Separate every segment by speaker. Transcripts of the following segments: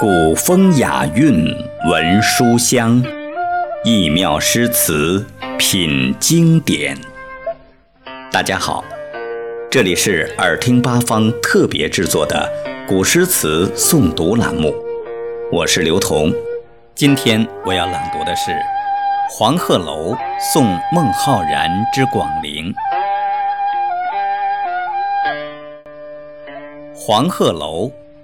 Speaker 1: 古风雅韵闻书香，异妙诗词品经典。大家好，这里是耳听八方特别制作的古诗词诵读栏目，我是刘彤。今天我要朗读的是《黄鹤楼送孟浩然之广陵》。《黄鹤楼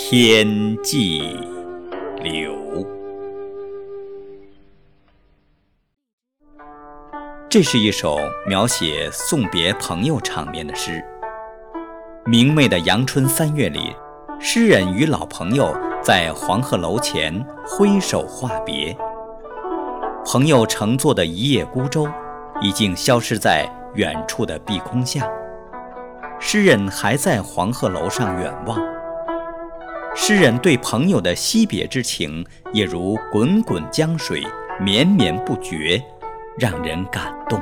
Speaker 1: 天际流。这是一首描写送别朋友场面的诗。明媚的阳春三月里，诗人与老朋友在黄鹤楼前挥手话别。朋友乘坐的一叶孤舟，已经消失在远处的碧空下。诗人还在黄鹤楼上远望。诗人对朋友的惜别之情，也如滚滚江水，绵绵不绝，让人感动。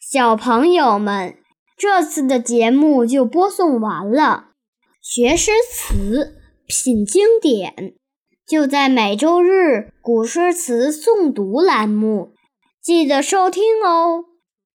Speaker 2: 小朋友们，这次的节目就播送完了。学诗词，品经典，就在每周日古诗词诵读栏目，记得收听哦。